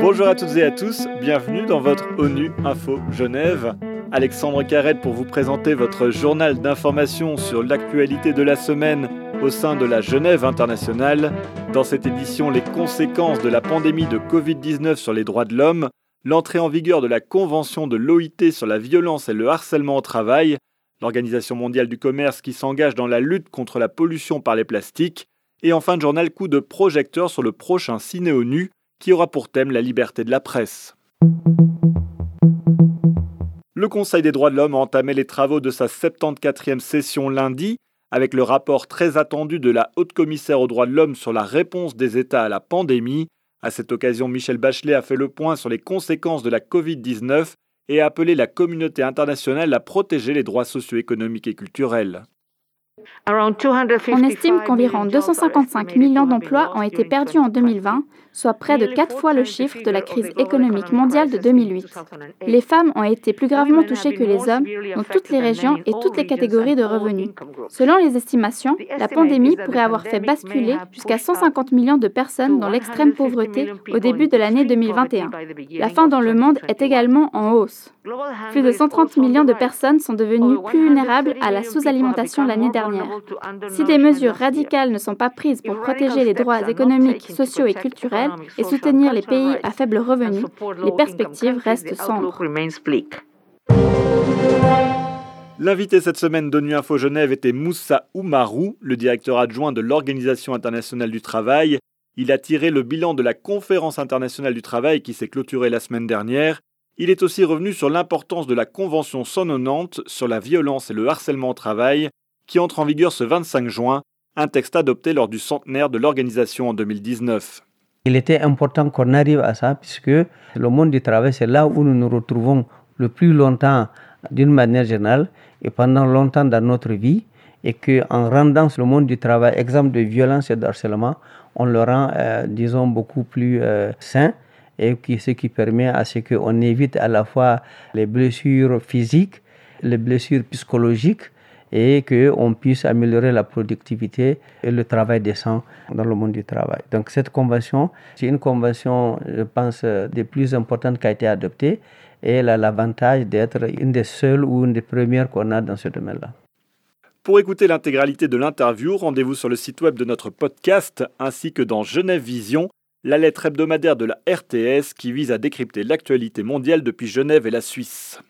Bonjour à toutes et à tous, bienvenue dans votre ONU Info Genève. Alexandre Carrette pour vous présenter votre journal d'information sur l'actualité de la semaine au sein de la Genève internationale. Dans cette édition, les conséquences de la pandémie de Covid-19 sur les droits de l'homme, l'entrée en vigueur de la Convention de l'OIT sur la violence et le harcèlement au travail, l'Organisation mondiale du commerce qui s'engage dans la lutte contre la pollution par les plastiques, et en fin de journal, coup de projecteur sur le prochain Ciné ONU qui aura pour thème la liberté de la presse. Le Conseil des droits de l'homme a entamé les travaux de sa 74e session lundi avec le rapport très attendu de la haute commissaire aux droits de l'homme sur la réponse des États à la pandémie. À cette occasion, Michel Bachelet a fait le point sur les conséquences de la Covid-19 et a appelé la communauté internationale à protéger les droits socio-économiques et culturels. On estime qu'environ 255 millions d'emplois ont été perdus en 2020, soit près de quatre fois le chiffre de la crise économique mondiale de 2008. Les femmes ont été plus gravement touchées que les hommes dans toutes les régions et toutes les catégories de revenus. Selon les estimations, la pandémie pourrait avoir fait basculer jusqu'à 150 millions de personnes dans l'extrême pauvreté au début de l'année 2021. La faim dans le monde est également en hausse. Plus de 130 millions de personnes sont devenues plus vulnérables à la sous-alimentation l'année dernière. Si des mesures radicales ne sont pas prises pour protéger les droits économiques, sociaux et culturels et soutenir les pays à faible revenu, les perspectives restent sombres. L'invité cette semaine d'ONU Info Genève était Moussa Oumarou, le directeur adjoint de l'Organisation internationale du travail. Il a tiré le bilan de la conférence internationale du travail qui s'est clôturée la semaine dernière. Il est aussi revenu sur l'importance de la Convention 190 sur la violence et le harcèlement au travail, qui entre en vigueur ce 25 juin, un texte adopté lors du centenaire de l'organisation en 2019. Il était important qu'on arrive à ça puisque le monde du travail, c'est là où nous nous retrouvons le plus longtemps d'une manière générale et pendant longtemps dans notre vie et qu'en rendant le monde du travail exemple de violence et de harcèlement, on le rend, euh, disons, beaucoup plus euh, sain et qui, ce qui permet à ce qu'on évite à la fois les blessures physiques, les blessures psychologiques et qu'on puisse améliorer la productivité et le travail décent dans le monde du travail. Donc cette convention, c'est une convention, je pense, des plus importantes qui a été adoptée et elle a l'avantage d'être une des seules ou une des premières qu'on a dans ce domaine-là. Pour écouter l'intégralité de l'interview, rendez-vous sur le site web de notre podcast ainsi que dans Genève Vision, la lettre hebdomadaire de la RTS qui vise à décrypter l'actualité mondiale depuis Genève et la Suisse.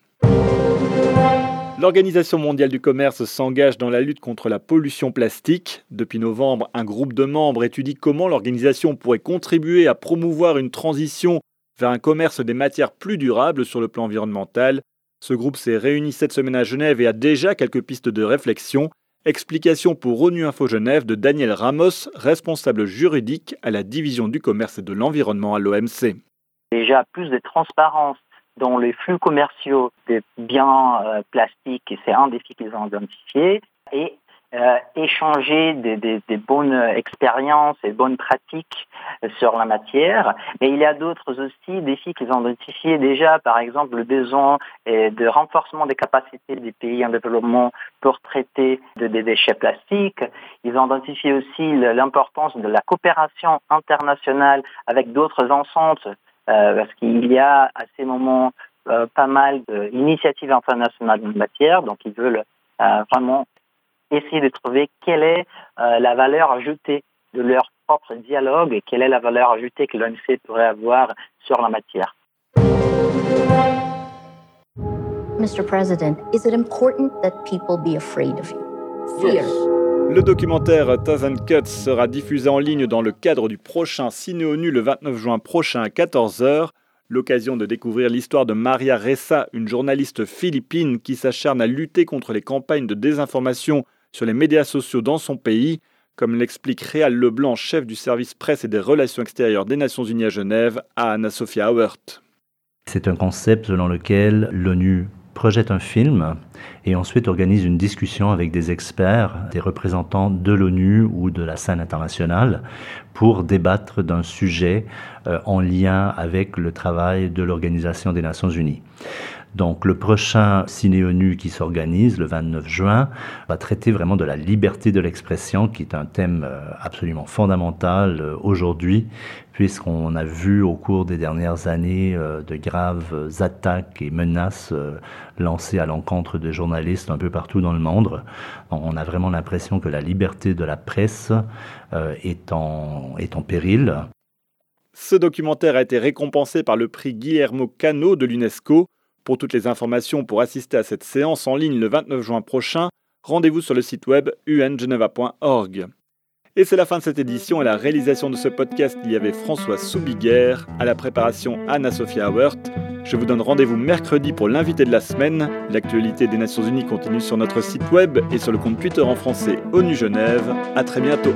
L'Organisation mondiale du commerce s'engage dans la lutte contre la pollution plastique. Depuis novembre, un groupe de membres étudie comment l'organisation pourrait contribuer à promouvoir une transition vers un commerce des matières plus durables sur le plan environnemental. Ce groupe s'est réuni cette semaine à Genève et a déjà quelques pistes de réflexion. Explication pour ONU Info Genève de Daniel Ramos, responsable juridique à la division du commerce et de l'environnement à l'OMC. Déjà plus de transparence dans les flux commerciaux des biens euh, plastiques, c'est un défi qu'ils ont identifié, et euh, échanger des, des, des, bonnes expériences et bonnes pratiques sur la matière. Mais il y a d'autres aussi défis qu'ils ont identifiés déjà, par exemple le besoin de renforcement des capacités des pays en développement pour traiter de, des déchets plastiques. Ils ont identifié aussi l'importance de la coopération internationale avec d'autres euh, parce qu'il y a à ces moments euh, pas mal d'initiatives internationales en matière, donc ils veulent euh, vraiment essayer de trouver quelle est la valeur ajoutée de leur propre dialogue et quelle est la valeur ajoutée que l'OMC pourrait avoir sur la matière. Mr. President, is it important that people be afraid of you? Fear. Le documentaire Thousand Cuts sera diffusé en ligne dans le cadre du prochain Ciné ONU le 29 juin prochain à 14h. L'occasion de découvrir l'histoire de Maria Ressa, une journaliste philippine qui s'acharne à lutter contre les campagnes de désinformation sur les médias sociaux dans son pays, comme l'explique Réal Leblanc, chef du service presse et des relations extérieures des Nations Unies à Genève, à Anna-Sophia Hauert. C'est un concept selon lequel l'ONU projette un film et ensuite organise une discussion avec des experts, des représentants de l'ONU ou de la scène internationale pour débattre d'un sujet euh, en lien avec le travail de l'Organisation des Nations Unies. Donc le prochain Ciné ONU qui s'organise le 29 juin va traiter vraiment de la liberté de l'expression, qui est un thème euh, absolument fondamental euh, aujourd'hui, puisqu'on a vu au cours des dernières années euh, de graves attaques et menaces lancées à l'encontre de journalistes un peu partout dans le monde. On a vraiment l'impression que la liberté de la presse est en, est en péril. Ce documentaire a été récompensé par le prix Guillermo Cano de l'UNESCO pour toutes les informations pour assister à cette séance en ligne le 29 juin prochain, rendez-vous sur le site web ungeneva.org. Et c'est la fin de cette édition. À la réalisation de ce podcast, il y avait François Soubiguer, à la préparation Anna-Sophia Hauert. Je vous donne rendez-vous mercredi pour l'invité de la semaine. L'actualité des Nations Unies continue sur notre site web et sur le compte Twitter en français ONU Genève. À très bientôt.